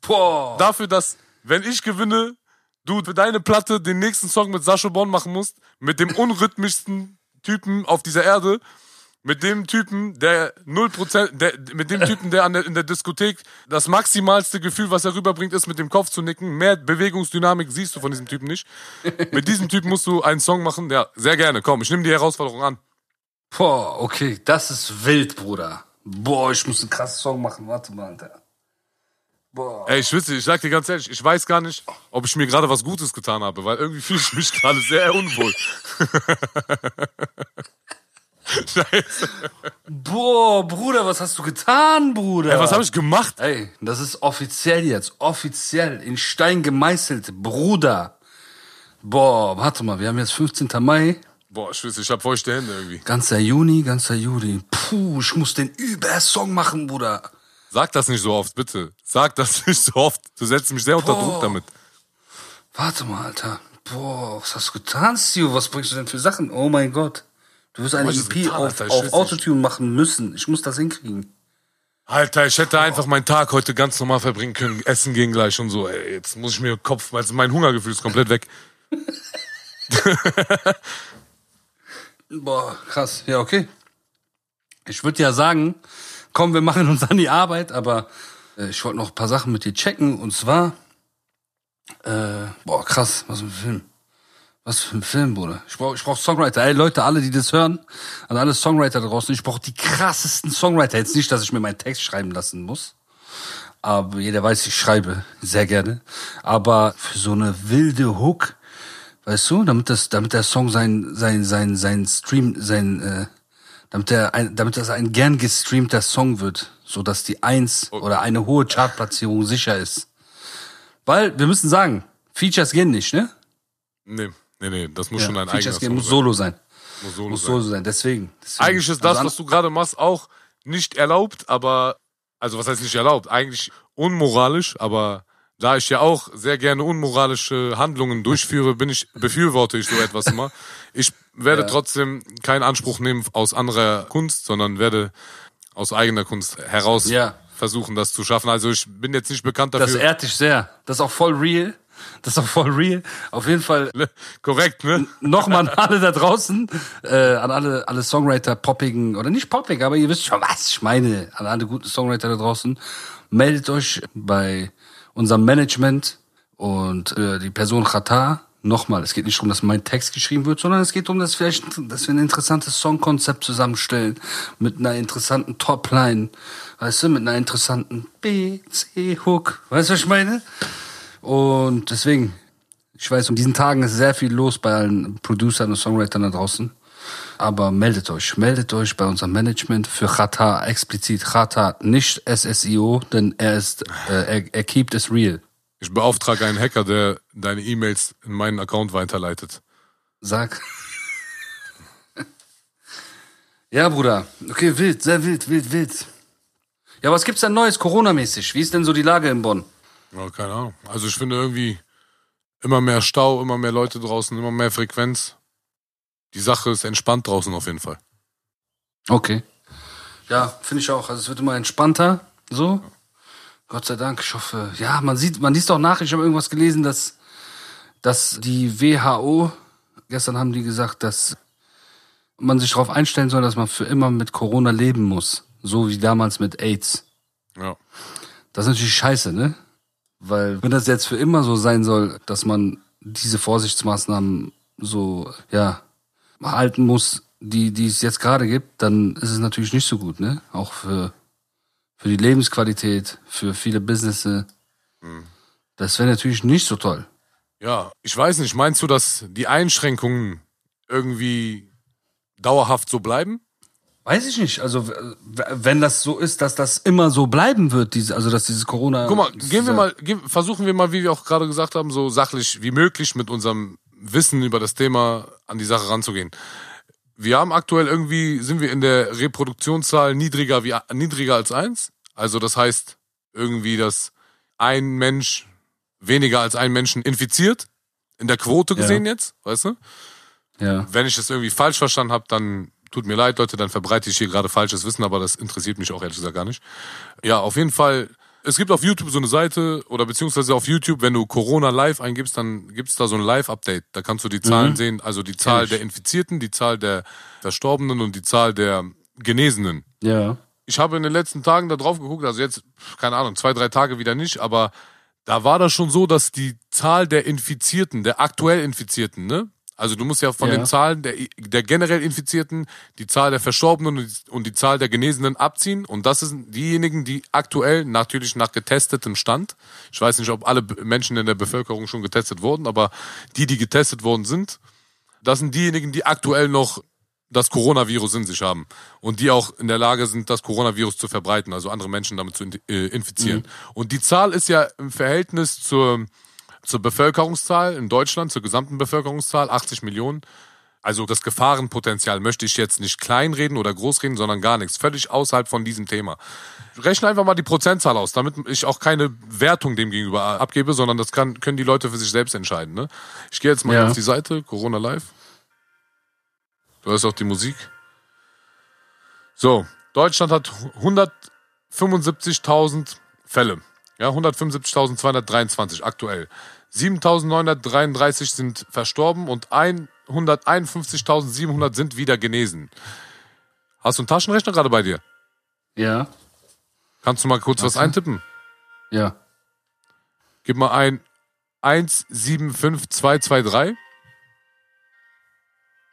Speaker 4: Boah.
Speaker 5: Dafür, dass, wenn ich gewinne, du für deine Platte den nächsten Song mit Sascha Born machen musst, mit dem unrhythmischsten Typen auf dieser Erde, mit dem Typen, der 0%, der, mit dem Typen, der, an der in der Diskothek das maximalste Gefühl, was er rüberbringt, ist mit dem Kopf zu nicken. Mehr Bewegungsdynamik siehst du von diesem Typen nicht. Mit diesem Typen musst du einen Song machen. Ja, sehr gerne. Komm, ich nehme die Herausforderung an.
Speaker 4: Boah, okay, das ist wild, Bruder. Boah, ich muss einen krassen Song machen. Warte mal, Alter. Boah.
Speaker 5: Ey, Schwitze, ich sag dir ganz ehrlich, ich weiß gar nicht, ob ich mir gerade was Gutes getan habe, weil irgendwie fühle ich mich gerade sehr unwohl. Scheiße.
Speaker 4: Boah, Bruder, was hast du getan, Bruder?
Speaker 5: Ey, was habe ich gemacht?
Speaker 4: Ey, das ist offiziell jetzt. Offiziell. In Stein gemeißelt. Bruder. Boah, warte mal, wir haben jetzt 15. Mai.
Speaker 5: Boah, Schwitze, ich hab feuchte Hände irgendwie.
Speaker 4: Ganzer Juni, ganzer Juli. Puh, ich muss den Über-Song machen, Bruder.
Speaker 5: Sag das nicht so oft, bitte. Sag das nicht so oft. Du setzt mich sehr unter
Speaker 4: Boah.
Speaker 5: Druck damit.
Speaker 4: Warte mal, Alter. Boah, was hast du getan, Steve? Was bringst du denn für Sachen? Oh mein Gott. Du wirst eine EP
Speaker 5: getan,
Speaker 4: auf,
Speaker 5: Alter?
Speaker 4: Auf. Autotune machen müssen. Ich muss das hinkriegen.
Speaker 5: Alter, ich hätte einfach meinen Tag heute ganz normal verbringen können, essen gehen gleich und so. Ey, jetzt muss ich mir Kopf, weil mein Hungergefühl ist komplett weg.
Speaker 4: Boah, krass. Ja, okay. Ich würde ja sagen, komm, wir machen uns an die Arbeit, aber äh, ich wollte noch ein paar Sachen mit dir checken. Und zwar, äh, boah, krass, was für ein Film. Was für ein Film, Bruder. Ich brauch, ich brauch Songwriter. Ey, Leute, alle, die das hören, an alle Songwriter draußen, ich brauche die krassesten Songwriter. Jetzt nicht, dass ich mir meinen Text schreiben lassen muss. Aber jeder weiß, ich schreibe sehr gerne. Aber für so eine wilde Hook, weißt du, damit das, damit der Song sein, sein, sein, sein Stream, sein, äh, damit der, ein, damit das ein gern gestreamter Song wird, so dass die Eins oder eine hohe Chartplatzierung sicher ist. Weil wir müssen sagen, Features gehen nicht, ne?
Speaker 5: Nee, nee, nee, das muss
Speaker 4: Ja,
Speaker 5: schon ein
Speaker 4: Features gehen,
Speaker 5: Song
Speaker 4: muss
Speaker 5: sein.
Speaker 4: Solo sein.
Speaker 5: Muss Solo
Speaker 4: Muss
Speaker 5: sein.
Speaker 4: Solo sein. Deswegen. deswegen.
Speaker 5: Eigentlich ist das,
Speaker 4: Also
Speaker 5: was du gerade machst, auch nicht erlaubt, aber, also was heißt nicht erlaubt? Eigentlich unmoralisch, aber da ich ja auch sehr gerne unmoralische Handlungen durchführe, bin ich, befürworte ich so etwas immer. Ich werde
Speaker 4: Ja.
Speaker 5: trotzdem keinen Anspruch nehmen aus anderer Kunst, sondern werde aus eigener Kunst heraus
Speaker 4: Ja.
Speaker 5: versuchen, das zu schaffen. Also ich bin jetzt nicht bekannt
Speaker 4: Das
Speaker 5: dafür.
Speaker 4: ehrt dich sehr. Das ist auch voll real. Das ist auch voll real. Auf jeden Fall
Speaker 5: Korrekt, ne?
Speaker 4: nochmal an alle da draußen, äh, an alle, alle Songwriter, poppigen, oder nicht poppig, aber ihr wisst schon, was ich meine, an alle guten Songwriter da draußen, meldet euch bei unserem Management und äh, die Person Qatar. Nochmal, es geht nicht darum, dass mein Text geschrieben wird, sondern es geht darum, dass, vielleicht, dass wir ein interessantes Songkonzept zusammenstellen mit einer interessanten Topline, weißt du, mit einer interessanten B, C, Hook. Weißt du, was ich meine? Und deswegen, ich weiß, um diesen Tagen ist sehr viel los bei allen Producern und Songwritern da draußen. Aber meldet euch, meldet euch bei unserem Management für Chata, explizit Chata, nicht SSIO, denn er ist, äh, er, er keept es real.
Speaker 5: Ich beauftrage einen Hacker, der deine E-Mails in meinen Account weiterleitet.
Speaker 4: Sag. ja, Bruder. Okay, wild, sehr wild, wild, wild. Ja, was gibt's denn Neues, Corona-mäßig? Wie ist denn so die Lage in Bonn?
Speaker 5: Ja, keine Ahnung. Also ich finde irgendwie immer mehr Stau, immer mehr Leute draußen, immer mehr Frequenz. Die Sache ist entspannt draußen auf jeden Fall.
Speaker 4: Okay. Ja, finde ich auch. Also es wird immer entspannter, so. Gott sei Dank. Ich hoffe, ja, man sieht, man liest auch nach. Ich habe irgendwas gelesen, dass, dass die WHO, gestern haben die gesagt, dass man sich darauf einstellen soll, dass man für immer mit Corona leben muss. So wie damals mit AIDS.
Speaker 5: Ja.
Speaker 4: Das ist natürlich scheiße, ne? Weil wenn das jetzt für immer so sein soll, dass man diese Vorsichtsmaßnahmen so, ja, halten muss, die, die es jetzt gerade gibt, dann ist es natürlich nicht so gut, ne? Auch für, für die Lebensqualität, für viele Businesses. Das wäre natürlich nicht so toll.
Speaker 5: Ja, ich weiß nicht, meinst du, dass die Einschränkungen irgendwie dauerhaft so bleiben?
Speaker 4: Weiß ich nicht. Also, wenn das so ist, dass das immer so bleiben wird, diese, also dass dieses Corona.
Speaker 5: Guck mal, gehen wir mal, versuchen wir mal, wie wir auch gerade gesagt haben, so sachlich wie möglich mit unserem Wissen über das Thema an die Sache ranzugehen. Wir haben aktuell irgendwie, sind wir in der Reproduktionszahl niedriger wie niedriger als eins. Also das heißt, irgendwie, dass ein Mensch weniger als einen Menschen infiziert. In der Quote gesehen ja. jetzt, weißt du?
Speaker 4: Ja.
Speaker 5: Wenn ich das irgendwie falsch verstanden habe, dann tut mir leid, Leute, dann verbreite ich hier gerade falsches Wissen, aber das interessiert mich auch ehrlich gesagt gar nicht. Ja, auf jeden Fall. Es gibt auf YouTube so eine Seite oder beziehungsweise auf YouTube, wenn du Corona live eingibst, dann gibt's da so ein Live-Update. Da kannst du die Zahlen mhm. sehen, also die Zahl der Infizierten, die Zahl der Verstorbenen und die Zahl der Genesenen.
Speaker 4: Ja.
Speaker 5: Ich habe in den letzten Tagen da drauf geguckt, also jetzt, keine Ahnung, zwei, drei Tage wieder nicht, aber da war das schon so, dass die Zahl der Infizierten, der aktuell Infizierten, ne, also du musst ja von ja. den Zahlen der, der generell Infizierten die Zahl der Verstorbenen und die, und die Zahl der Genesenen abziehen. Und das sind diejenigen, die aktuell natürlich nach getestetem Stand, ich weiß nicht, ob alle Menschen in der Bevölkerung schon getestet wurden, aber die, die getestet worden sind, das sind diejenigen, die aktuell noch das Coronavirus in sich haben und die auch in der Lage sind, das Coronavirus zu verbreiten, also andere Menschen damit zu äh, infizieren. Mhm. Und die Zahl ist ja im Verhältnis zur zur Bevölkerungszahl in Deutschland, zur gesamten Bevölkerungszahl, 80 Millionen. Also das Gefahrenpotenzial möchte ich jetzt nicht kleinreden oder großreden, sondern gar nichts. Völlig außerhalb von diesem Thema. Rechne einfach mal die Prozentzahl aus, damit ich auch keine Wertung dem gegenüber abgebe, sondern das kann, können die Leute für sich selbst entscheiden. Ne? Ich gehe jetzt mal ja. auf die Seite, Corona Live. Du hörst auch die Musik. So, Deutschland hat 175.000 Fälle. Ja, 175.223 aktuell. 7.933 sind verstorben und 151.700 sind wieder genesen. Hast du einen Taschenrechner gerade bei dir?
Speaker 4: Ja.
Speaker 5: Kannst du mal kurz was, was eintippen?
Speaker 4: Ja.
Speaker 5: Gib mal ein 175223.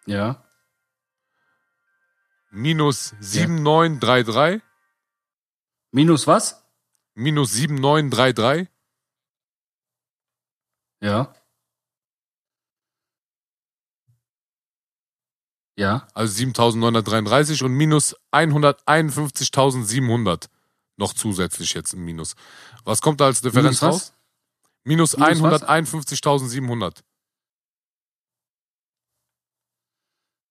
Speaker 4: Ja.
Speaker 5: Minus 7933.
Speaker 4: Minus was?
Speaker 5: Minus 7933.
Speaker 4: Ja. Ja.
Speaker 5: Also 7933 und minus 151.700 noch zusätzlich jetzt im Minus. Was kommt da als Differenz minus raus? Minus, minus 151.700.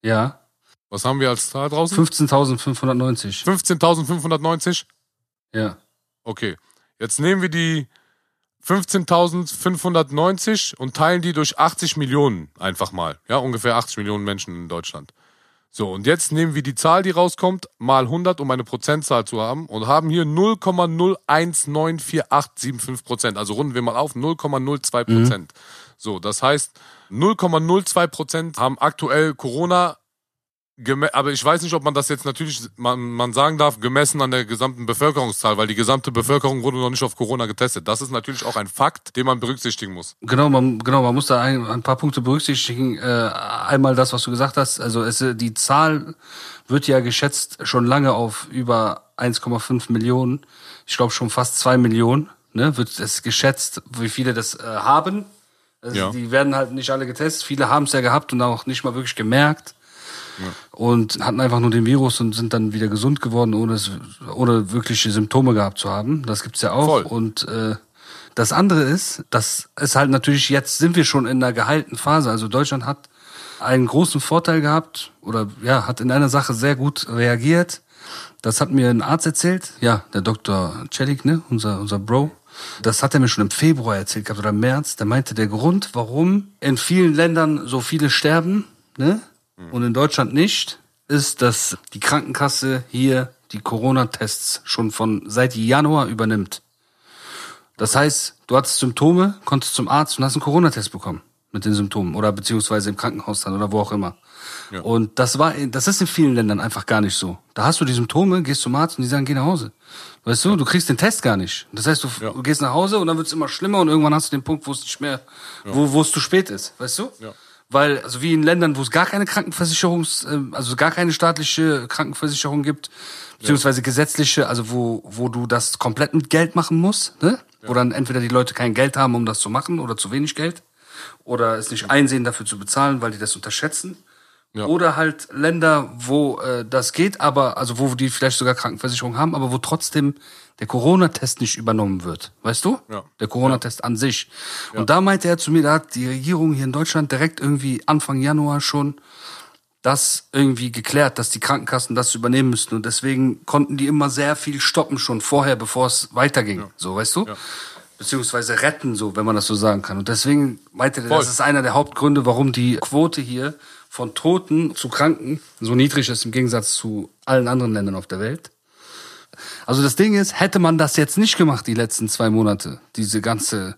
Speaker 4: Ja.
Speaker 5: Was haben wir als Zahl draußen?
Speaker 4: 15.590.
Speaker 5: 15.590?
Speaker 4: Ja.
Speaker 5: Okay. Jetzt nehmen wir die 15.590 und teilen die durch 80 Millionen einfach mal. Ja, ungefähr 80 Millionen Menschen in Deutschland. So, und jetzt nehmen wir die Zahl, die rauskommt, mal 100, um eine Prozentzahl zu haben und haben hier 0,01948575 Prozent. Also runden wir mal auf, 0,02 Prozent. Mhm. So, das heißt, 0,02 Prozent haben aktuell Corona aber ich weiß nicht, ob man das jetzt natürlich, man, man sagen darf, gemessen an der gesamten Bevölkerungszahl, weil die gesamte Bevölkerung wurde noch nicht auf Corona getestet. Das ist natürlich auch ein Fakt, den man berücksichtigen muss.
Speaker 4: Genau, man, genau, man muss da ein, ein paar Punkte berücksichtigen. Äh, einmal das, was du gesagt hast. Also es, die Zahl wird ja geschätzt schon lange auf über 1,5 Millionen. Ich glaube schon fast zwei Millionen. Ne, wird es geschätzt, wie viele das äh, haben. Also ja. Die werden halt nicht alle getestet. Viele haben es ja gehabt und auch nicht mal wirklich gemerkt und hatten einfach nur den Virus und sind dann wieder gesund geworden, ohne, es, ohne wirkliche Symptome gehabt zu haben. Das gibt's ja auch. Voll. Und äh, das andere ist, dass es halt natürlich jetzt sind wir schon in einer geheilten Phase. Also Deutschland hat einen großen Vorteil gehabt oder ja, hat in einer Sache sehr gut reagiert. Das hat mir ein Arzt erzählt, ja, der Dr. Celik, ne, unser, unser Bro. Das hat er mir schon im Februar erzählt gehabt oder im März. Der meinte, der Grund, warum in vielen Ländern so viele sterben, ne, und in Deutschland nicht, ist, dass die Krankenkasse hier die Corona-Tests schon von seit Januar übernimmt. Das heißt, du hattest Symptome, konntest zum Arzt und hast einen Corona-Test bekommen mit den Symptomen oder beziehungsweise im Krankenhaus dann oder wo auch immer. Ja. Und das war, das ist in vielen Ländern einfach gar nicht so. Da hast du die Symptome, gehst zum Arzt und die sagen, geh nach Hause. Weißt du, du kriegst den Test gar nicht. Das heißt, du, ja. gehst nach Hause und dann wird's immer schlimmer und irgendwann hast du den Punkt, wo es nicht mehr, ja. wo, wo es zu spät ist. Weißt du? Ja. Weil, also wie in Ländern, wo es gar keine Krankenversicherungs, ähm, also gar keine staatliche Krankenversicherung gibt, beziehungsweise gesetzliche, also wo, wo du das komplett mit Geld machen musst, ne? Ja. Wo dann entweder die Leute kein Geld haben, um das zu machen, oder zu wenig Geld, oder es nicht einsehen, dafür zu bezahlen, weil die das unterschätzen. Ja. Oder halt Länder, wo äh, das geht, aber, also wo die vielleicht sogar Krankenversicherung haben, aber wo trotzdem der Corona-Test nicht übernommen wird. Weißt du?
Speaker 5: Ja.
Speaker 4: Der Corona-Test ja. an sich. Und da meinte er zu mir, da hat die Regierung hier in Deutschland direkt irgendwie Anfang Januar schon das irgendwie geklärt, dass die Krankenkassen das übernehmen müssten. Und deswegen konnten die immer sehr viel stoppen schon vorher, bevor es weiterging. So, weißt du?
Speaker 5: Ja.
Speaker 4: Beziehungsweise retten, so, wenn man das so sagen kann. Und deswegen meinte er, das ist einer der Hauptgründe, warum die Quote hier von Toten zu Kranken so niedrig ist im Gegensatz zu allen anderen Ländern auf der Welt. Also das Ding ist, hätte man das jetzt nicht gemacht, die letzten zwei Monate, diese ganze,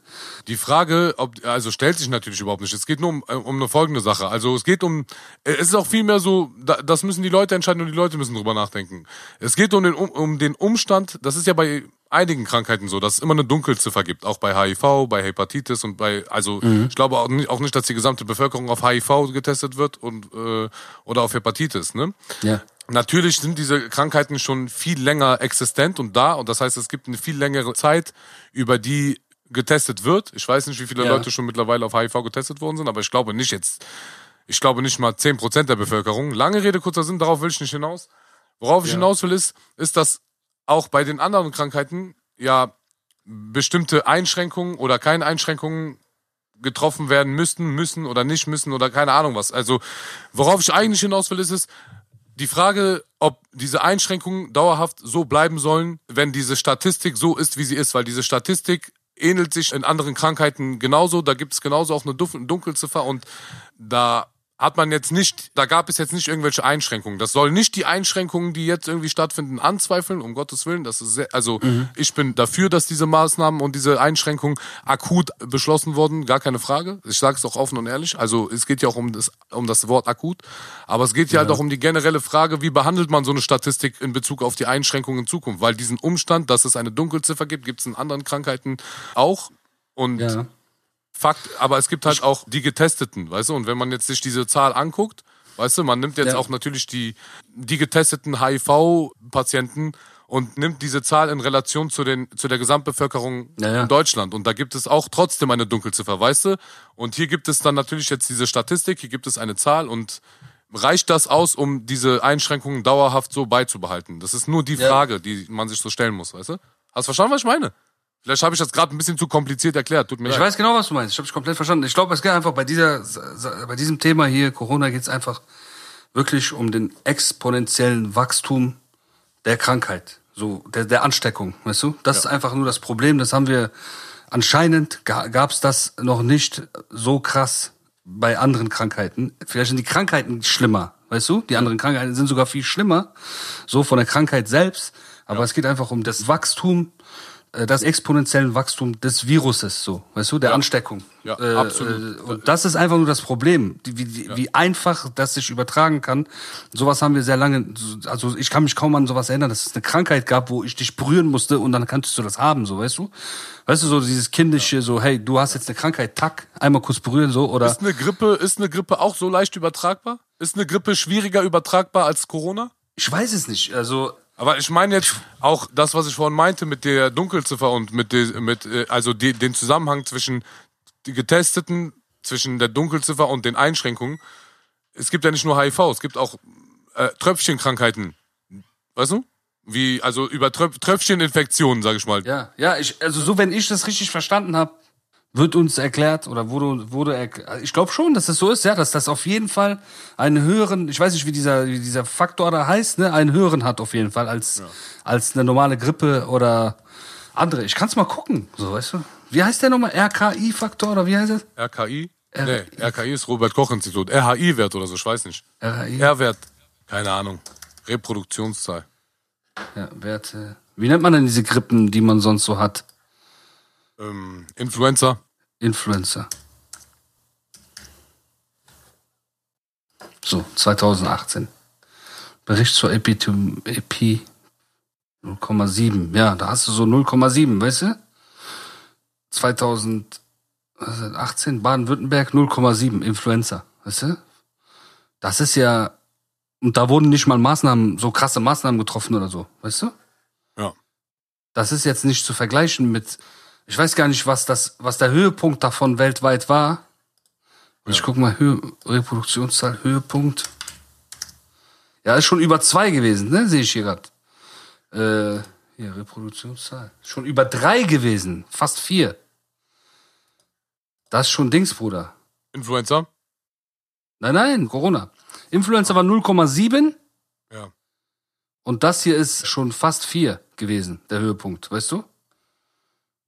Speaker 5: Die Frage, ob, also stellt sich natürlich überhaupt nicht. Es geht nur um, äh, um eine folgende Sache. Also es geht um, äh, es ist auch vielmehr so, da- das müssen die Leute entscheiden und die Leute müssen drüber nachdenken. Es geht um den, um, den Umstand, das ist ja bei einigen Krankheiten so, dass es immer eine Dunkelziffer gibt, auch bei HIV, bei Hepatitis und bei, also ich glaube auch nicht, auch nicht, dass die gesamte Bevölkerung auf HIV getestet wird und äh, oder auf Hepatitis, ne?
Speaker 4: ja.
Speaker 5: Natürlich sind diese Krankheiten schon viel länger existent und da und das heißt, es gibt eine viel längere Zeit, über die getestet wird. Ich weiß nicht, wie viele
Speaker 4: Ja.
Speaker 5: Leute schon mittlerweile auf HIV getestet worden sind, aber ich glaube nicht jetzt, ich glaube nicht mal 10% der Bevölkerung. Lange Rede, kurzer Sinn, darauf will ich nicht hinaus. Worauf ich hinaus will, ist, ist, dass auch bei den anderen Krankheiten ja bestimmte Einschränkungen oder keine Einschränkungen getroffen werden müssten, müssen oder nicht müssen oder keine Ahnung was. Also, worauf ich eigentlich hinaus will, ist es, die Frage, ob diese Einschränkungen dauerhaft so bleiben sollen, wenn diese Statistik so ist, wie sie ist, weil diese Statistik ähnelt sich in anderen Krankheiten genauso, da gibt es genauso auch eine Dunkelziffer und da hat man jetzt nicht, da gab es jetzt nicht irgendwelche Einschränkungen. Das soll nicht die Einschränkungen, die jetzt irgendwie stattfinden, anzweifeln, um Gottes Willen. Das ist sehr, also ich bin dafür, dass diese Maßnahmen und diese Einschränkungen akut beschlossen wurden, gar keine Frage. Ich sage es auch offen und ehrlich. Also es geht ja auch um das, um das Wort akut, aber es geht ja, halt auch um die generelle Frage, wie behandelt man so eine Statistik in Bezug auf die Einschränkungen in Zukunft? Weil diesen Umstand, dass es eine Dunkelziffer gibt, gibt es in anderen Krankheiten auch. Und
Speaker 4: Ja.
Speaker 5: Fakt, aber es gibt halt auch die Getesteten, weißt du? Und wenn man jetzt sich diese Zahl anguckt, weißt du, man nimmt jetzt
Speaker 4: Ja.
Speaker 5: auch natürlich die, die getesteten HIV-Patienten und nimmt diese Zahl in Relation zu, den, zu der Gesamtbevölkerung
Speaker 4: Ja, ja.
Speaker 5: in Deutschland. Und da gibt es auch trotzdem eine Dunkelziffer, weißt du? Und hier gibt es dann natürlich jetzt diese Statistik, hier gibt es eine Zahl und reicht das aus, um diese Einschränkungen dauerhaft so beizubehalten? Das ist nur die
Speaker 4: Ja.
Speaker 5: Frage, die man sich so stellen muss, weißt du? Hast du verstanden, was ich meine? Vielleicht habe ich das gerade ein bisschen zu kompliziert erklärt. Tut mir
Speaker 4: Ich
Speaker 5: leid.
Speaker 4: weiß genau, was du meinst. Ich habe dich komplett verstanden. Ich glaube, es geht einfach bei dieser, bei diesem Thema hier, Corona, geht es einfach wirklich um den exponentiellen Wachstum der Krankheit, so der, der Ansteckung, weißt du? Das ist einfach nur das Problem. Das haben wir anscheinend gab es das noch nicht so krass bei anderen Krankheiten. Vielleicht sind die Krankheiten schlimmer, weißt du? Die anderen Krankheiten sind sogar viel schlimmer, so von der Krankheit selbst. Aber es geht einfach um das Wachstum das exponentielle Wachstum des Viruses, so, weißt du, der Ansteckung.
Speaker 5: Ja,
Speaker 4: äh,
Speaker 5: absolut.
Speaker 4: Äh, und das ist einfach nur das Problem, die, wie, wie einfach das sich übertragen kann. Sowas haben wir sehr lange, also ich kann mich kaum an sowas erinnern, dass es eine Krankheit gab, wo ich dich berühren musste und dann kannst du das haben, so, weißt du? Weißt du, so dieses kindische, so, hey, du hast jetzt eine Krankheit, tack, einmal kurz berühren, so, oder?
Speaker 5: Ist eine Grippe, ist eine Grippe auch so leicht übertragbar? Ist eine Grippe schwieriger übertragbar als Corona?
Speaker 4: Ich weiß es nicht, also,
Speaker 5: Aber ich meine jetzt auch das, was ich vorhin meinte mit der Dunkelziffer und mit, der, mit äh, also die, den Zusammenhang zwischen die Getesteten, zwischen der Dunkelziffer und den Einschränkungen. Es gibt ja nicht nur HIV, es gibt auch äh, Tröpfchenkrankheiten. Weißt du? Wie, also über Tröp Tröpfcheninfektionen, sag ich mal.
Speaker 4: Ja, ja, ich, also so, wenn ich das richtig verstanden habe, wird uns erklärt oder wurde, wurde erk- ich glaube schon, dass das so ist, ja, dass das auf jeden Fall einen höheren, ich weiß nicht, wie dieser, wie dieser Faktor da heißt, ne, einen höheren hat auf jeden Fall als, als eine normale Grippe oder andere. Ich kann's mal gucken, so, weißt du. Wie heißt der nochmal? RKI-Faktor oder wie heißt es?
Speaker 5: RKI?
Speaker 4: R-
Speaker 5: nee, RKI ist Robert-Koch-Institut. RHI-Wert oder so, ich weiß nicht.
Speaker 4: RKI.
Speaker 5: R-Wert, keine Ahnung. Reproduktionszahl.
Speaker 4: Ja, Werte. Wie nennt man denn diese Grippen, die man sonst so hat?
Speaker 5: Ähm, Influenza.
Speaker 4: Influencer. So, 2018. Bericht zur Epidem Epi 0,7. Ja, da hast du so 0,7, weißt du? 2018 Baden-Württemberg 0,7 Influenza, weißt du? Das ist ja und da wurden nicht mal Maßnahmen, so krasse Maßnahmen getroffen oder so, weißt du?
Speaker 5: Ja.
Speaker 4: Das ist jetzt nicht zu vergleichen mit ich weiß gar nicht, was das, was der Höhepunkt davon weltweit war. Ich guck mal, Höhe, Reproduktionszahl, Höhepunkt. Ja, ist schon über zwei gewesen, ne? Sehe ich hier gerade. Äh, hier, Reproduktionszahl. Schon über drei gewesen. Fast vier. Das ist schon Dings, Bruder.
Speaker 5: Influenza.
Speaker 4: Nein, nein, Corona. Influencer war 0,7
Speaker 5: Ja.
Speaker 4: und das hier ist schon fast 4 gewesen, der Höhepunkt, weißt du?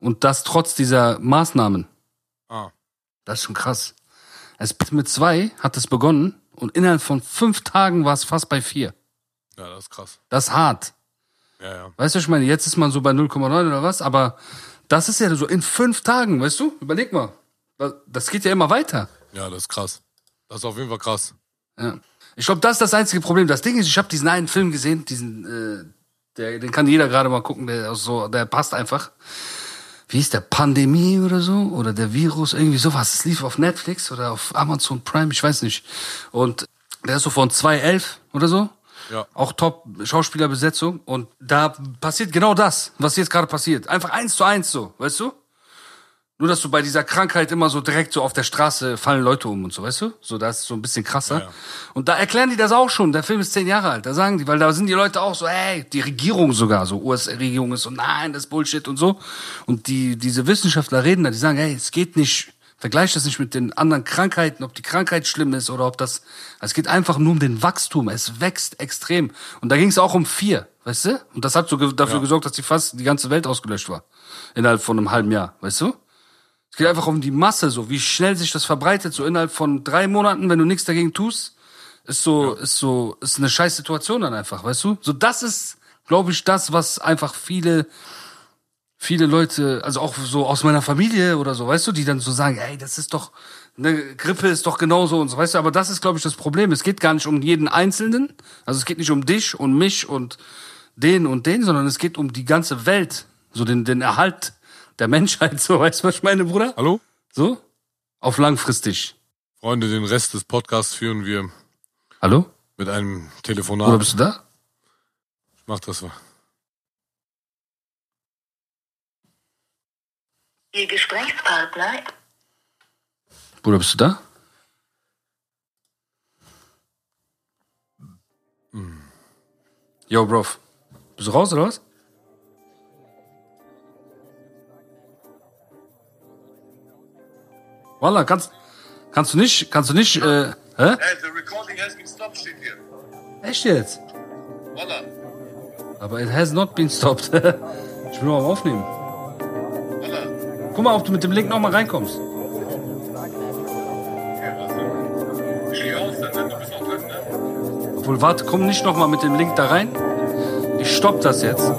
Speaker 4: Und das trotz dieser Maßnahmen.
Speaker 5: Ah.
Speaker 4: Das ist schon krass. Es mit zwei hat es begonnen und innerhalb von fünf Tagen war es fast bei vier.
Speaker 5: Ja, das ist krass.
Speaker 4: Das ist hart.
Speaker 5: Ja, ja.
Speaker 4: Weißt du, ich meine, jetzt ist man so bei 0,9 oder was, aber das ist ja so in fünf Tagen, weißt du? Überleg mal. Das geht ja immer weiter.
Speaker 5: Ja, das ist krass. Das ist auf jeden Fall krass.
Speaker 4: Ja. Ich glaube, das ist das einzige Problem. Das Ding ist, ich habe diesen einen Film gesehen, diesen, äh, der, den kann jeder gerade mal gucken, der so, der passt einfach. Wie ist der Pandemie oder so oder der Virus irgendwie sowas. Es lief auf Netflix oder auf Amazon Prime, ich weiß nicht. Und der ist so von 2011 oder so.
Speaker 5: Ja.
Speaker 4: Auch top Schauspielerbesetzung. Und da passiert genau das, was jetzt gerade passiert. Einfach eins zu eins so, weißt du? Nur, dass du bei dieser Krankheit immer so direkt so auf der Straße fallen Leute um und so, weißt du? So, das ist so ein bisschen krasser.
Speaker 5: Ja, ja.
Speaker 4: Und da erklären die das auch schon. Der Film ist zehn Jahre alt. Da sagen die, weil da sind die Leute auch so, ey, die Regierung sogar, so US-Regierung ist so, nein, das ist Bullshit und so. Und die, diese Wissenschaftler reden da, die sagen, ey, es geht nicht, vergleich das nicht mit den anderen Krankheiten, ob die Krankheit schlimm ist oder ob das, es geht einfach nur um den Wachstum. Es wächst extrem. Und da ging es auch um vier, weißt du? Und das hat so dafür
Speaker 5: Ja.
Speaker 4: gesorgt, dass die fast die ganze Welt ausgelöscht war. Innerhalb von einem halben Jahr, weißt du? Es geht einfach um die Masse, so wie schnell sich das verbreitet, so innerhalb von drei Monaten, wenn du nichts dagegen tust, ist so, ist so, ist eine scheiß Situation dann einfach, weißt du? So, das ist, glaube ich, das, was einfach viele, viele Leute, also auch so aus meiner Familie oder so, weißt du, die dann so sagen, ey, das ist doch, eine Grippe ist doch genauso und so, weißt du, aber das ist, glaube ich, das Problem. Es geht gar nicht um jeden Einzelnen, also es geht nicht um dich und mich und den und den, sondern es geht um die ganze Welt, so den, den Erhalt der Menschheit, so, weißt du, was ich meine, Bruder?
Speaker 5: Hallo?
Speaker 4: So? Auf langfristig.
Speaker 5: Freunde, den Rest des Podcasts führen wir
Speaker 4: Hallo?
Speaker 5: mit einem
Speaker 4: Bruder,
Speaker 5: Telefonat.
Speaker 4: bist du da?
Speaker 5: Ich mach das mal.
Speaker 1: Ihr Gesprächspartner
Speaker 4: Bruder, bist du da? Yo, Bro. Bist du raus, oder was? Wallah, kannst, kannst du nicht, kannst du nicht, äh, hä?
Speaker 6: Hey, the recording has been stopped, steht hier.
Speaker 4: Echt jetzt?
Speaker 6: Voila.
Speaker 4: Aber it has not been stopped. ich will nur am Aufnehmen.
Speaker 6: Voila.
Speaker 4: Guck mal, ob du mit dem Link nochmal reinkommst.
Speaker 6: Drin, ne?
Speaker 4: Obwohl, warte, komm nicht nochmal mit dem Link da rein. Ich stopp das jetzt.